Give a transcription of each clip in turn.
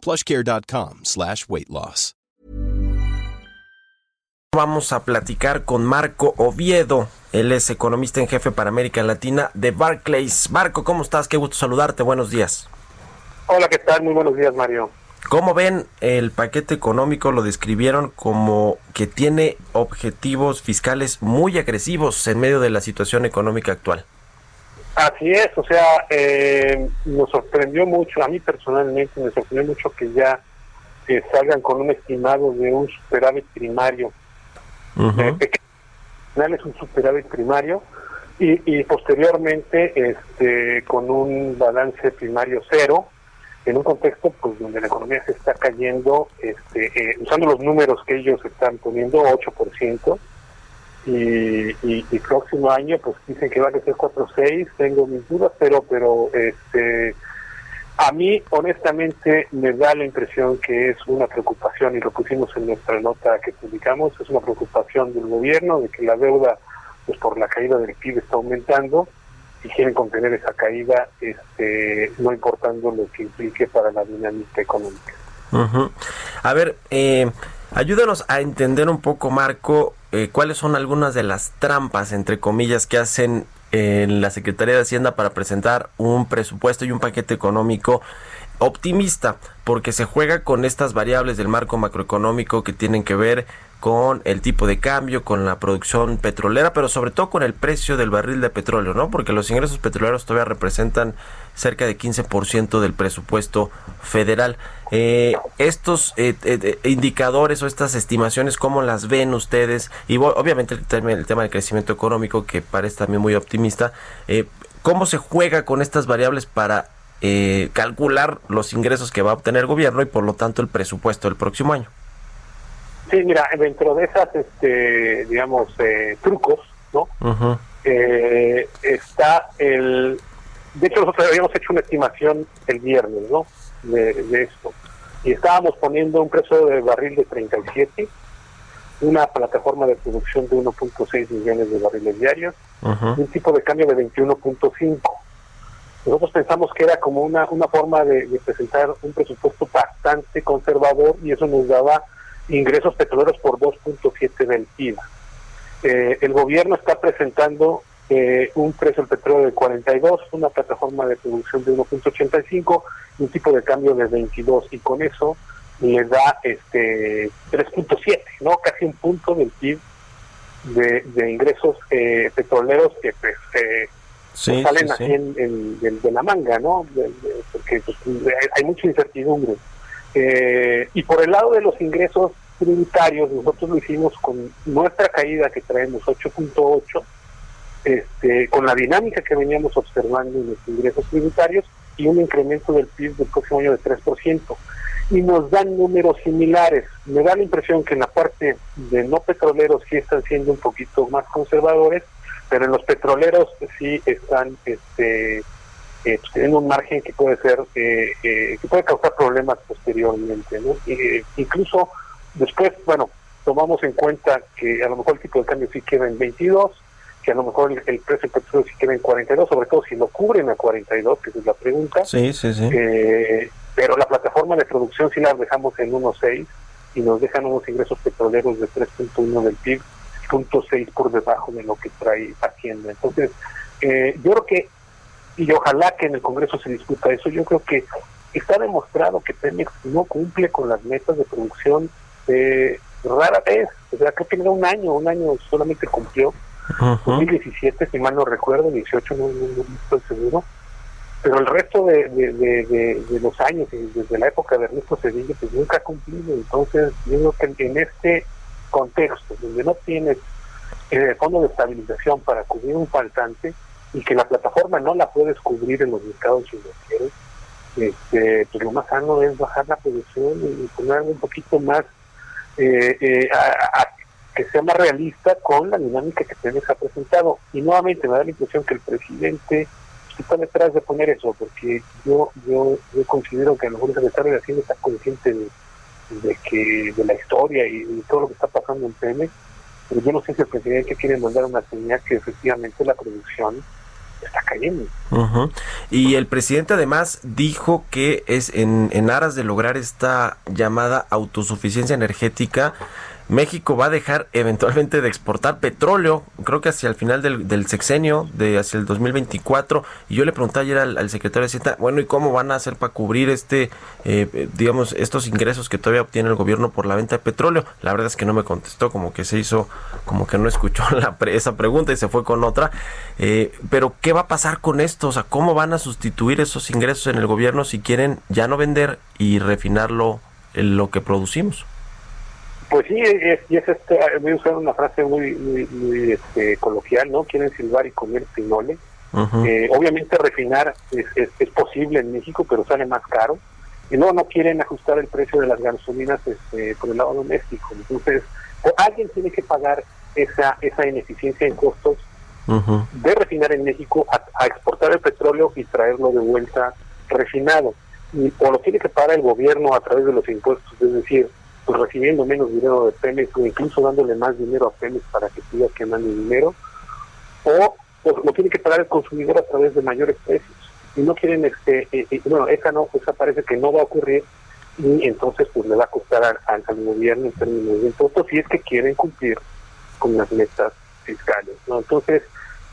plushcare.com slash weight loss. Vamos a platicar con Marco Oviedo. Él es economista en jefe para América Latina de Barclays. Marco, ¿cómo estás? Qué gusto saludarte. Buenos días. Hola, ¿qué tal? Muy buenos días, Mario. ¿Cómo ven el paquete económico? Lo describieron como que tiene objetivos fiscales muy agresivos en medio de la situación económica actual. Así es, o sea, eh, nos sorprendió mucho, a mí personalmente me sorprendió mucho que ya eh, salgan con un estimado de un superávit primario. Uh es un superávit primario y, y posteriormente este con un balance primario cero en un contexto pues donde la economía se está cayendo este eh, usando los números que ellos están poniendo 8% y, y, y, próximo año pues dicen que va a ser 4.6 tengo mis dudas pero pero este a mí honestamente me da la impresión que es una preocupación y lo pusimos en nuestra nota que publicamos es una preocupación del gobierno de que la deuda pues por la caída del PIB está aumentando y quieren contener esa caída este no importando lo que implique para la dinámica económica. A ver eh, ayúdanos a entender un poco Marco eh, cuáles son algunas de las trampas, entre comillas, que hacen en la Secretaría de Hacienda para presentar un presupuesto y un paquete económico optimista, porque se juega con estas variables del marco macroeconómico que tienen que ver con el tipo de cambio, con la producción petrolera, pero sobre todo con el precio del barril de petróleo, ¿no? Porque los ingresos petroleros todavía representan cerca de 15% del presupuesto federal. Eh, estos eh, eh, indicadores o estas estimaciones, ¿cómo las ven ustedes? Y obviamente el tema, el tema del crecimiento económico, que parece también muy optimista, ¿cómo se juega con estas variables para calcular los ingresos que va a obtener el gobierno y por lo tanto el presupuesto del próximo año? Sí, mira, dentro de esas, este, digamos, trucos, ¿no? está el de hecho, nosotros habíamos hecho una estimación el viernes, ¿no? De, esto. Y estábamos poniendo un precio de barril de 37, una plataforma de producción de 1.6 millones de barriles diarios, un tipo de cambio de 21.5. Nosotros pensamos que era como una, una forma de, presentar un presupuesto bastante conservador y eso nos daba ingresos petroleros por 2.7 del PIB. Eh, el gobierno está presentando eh, un precio del petróleo de 42, una plataforma de producción de 1.85 un tipo de cambio de 22 y con eso le da este 3.7, ¿no? Casi un punto del PIB de, ingresos eh, petroleros que pues, eh, salen así En, de, la manga, ¿no? porque pues, hay, mucha incertidumbre. Y por el lado de los ingresos tributarios, nosotros lo hicimos con nuestra caída que traemos 8.8 este, con la dinámica que veníamos observando en los ingresos tributarios y un incremento del PIB del próximo año de 3%. Y nos dan números similares. Me da la impresión que en la parte de no petroleros sí están siendo un poquito más conservadores, pero en los petroleros sí están este, eh, pues, teniendo un margen que puede ser, eh, eh, que puede causar problemas posteriormente. ¿no? incluso después, bueno, tomamos en cuenta que a lo mejor el tipo de cambio sí queda en 22, que a lo mejor el, precio del petróleo si queda en 42, sobre todo si lo cubren a 42, que es la pregunta. Sí, sí, sí. Eh, pero la plataforma de producción sí la dejamos en 1.6 y nos dejan unos ingresos petroleros de 3.1 del PIB, 0.6 por debajo de lo que trae Hacienda. Entonces, eh, yo creo que, y ojalá que en el Congreso se discuta eso, yo creo que está demostrado que Pemex no cumple con las metas de producción eh, rara vez, o sea, creo que en un año, un año solamente cumplió 2017, si mal no recuerdo, 18, no, estoy seguro. Pero el resto de, de, los años, desde la época de Ernesto Cedillo, pues nunca ha cumplido. Entonces, yo creo que en este contexto, donde no tienes el fondo de estabilización para cubrir un faltante y que la plataforma no la puedes cubrir en los mercados financieros, este, pues lo más sano es bajar la producción y poner un poquito más eh, a, que sea más realista con la dinámica que Pemex ha presentado. Y nuevamente me da la impresión que el presidente está detrás de poner eso, porque yo yo, yo considero que a lo mejor el secretario de Hacienda está consciente de, que de la historia y de todo lo que está pasando en Pemex, pero yo no sé si el presidente quiere mandar una señal que efectivamente la producción está cayendo. Y el presidente además dijo que es en, en aras de lograr esta llamada autosuficiencia energética, México va a dejar eventualmente de exportar petróleo, creo que hacia el final del, sexenio, de hacia el 2024. Y yo le pregunté ayer al, secretario de Hacienda, bueno, ¿y cómo van a hacer para cubrir este, eh, digamos, estos ingresos que todavía obtiene el gobierno por la venta de petróleo? La verdad es que no me contestó, como que se hizo, como que no escuchó la, esa pregunta y se fue con otra. Eh, pero, ¿qué va a pasar con esto? O sea, ¿cómo van a sustituir esos ingresos en el gobierno si quieren ya no vender y refinarlo lo que producimos? Pues sí, es, es este, voy a usar una frase muy, muy, este, coloquial, ¿no? Quieren silbar y comer pinole. Eh, obviamente refinar es, es, posible en México, pero sale más caro. Y no, no quieren ajustar el precio de las gasolinas este, por el lado doméstico. Entonces, alguien tiene que pagar esa, esa ineficiencia en costos de refinar en México a, exportar el petróleo y traerlo de vuelta refinado. Y, o lo tiene que pagar el gobierno a través de los impuestos, es decir, pues, recibiendo menos dinero de Pemex o incluso dándole más dinero a Pemex para que siga quemando dinero, o pues, lo tiene que pagar el consumidor a través de mayores precios. Y no quieren, este eh, eh, bueno, esa no, esa parece que no va a ocurrir y entonces pues le va a costar al, gobierno en términos de impuestos si es que quieren cumplir con las metas fiscales. ¿no? Entonces,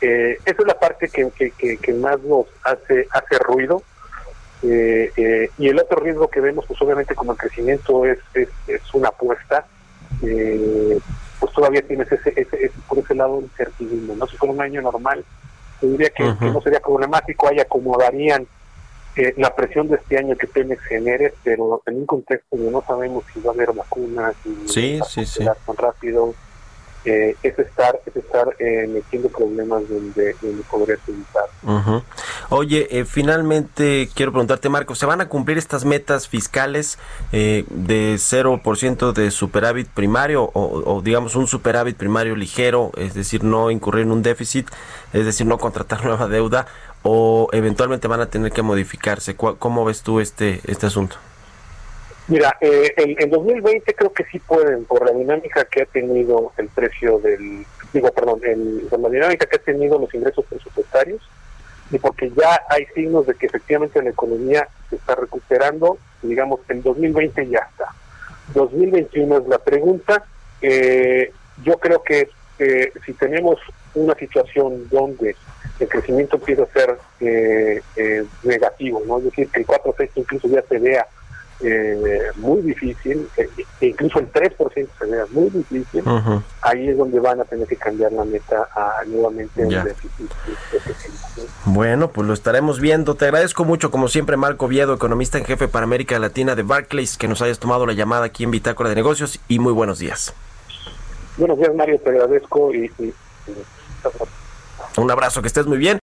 eh, esa es la parte que, que, que más nos hace, hace ruido eh, eh, y el otro riesgo que vemos, pues obviamente como el crecimiento es, es, una apuesta, eh, pues todavía tienes ese, ese, por ese lado incertidumbre. ¿no? Si fuera un año normal, diría que, no sería problemático, ahí acomodarían la presión de este año que Pemex genere, pero en un contexto donde no sabemos si va a haber vacunas, y sí, sí, sí. tan rápido, eh, es estar es estar eh, metiendo problemas donde, donde podría evitar. Oye, eh, finalmente quiero preguntarte, Marco, ¿se van a cumplir estas metas fiscales de 0% de superávit primario o, digamos un superávit primario ligero, es decir, no incurrir en un déficit, es decir, no contratar nueva deuda o eventualmente van a tener que modificarse? ¿Cómo ves tú este, este asunto? Mira, eh, en, 2020 creo que sí pueden, por la dinámica que ha tenido el precio del, digo, perdón, el, por la dinámica que ha tenido los ingresos presupuestarios y porque ya hay signos de que efectivamente la economía se está recuperando, digamos, en 2020 ya está. 2021 es la pregunta. Eh, yo creo que eh, si tenemos una situación donde el crecimiento empieza a ser eh, eh, negativo, ¿no? es decir, que el 4-6 incluso ya se vea eh, muy difícil, eh, incluso el 3% se vea muy difícil, ahí es donde van a tener que cambiar la meta a nuevamente un déficit. Bueno, pues lo estaremos viendo. Te agradezco mucho, como siempre, Marco Viedo, economista en jefe para América Latina de Barclays, que nos hayas tomado la llamada aquí en Bitácora de Negocios y muy buenos días. Buenos días, Mario, te agradezco y un abrazo, que estés muy bien.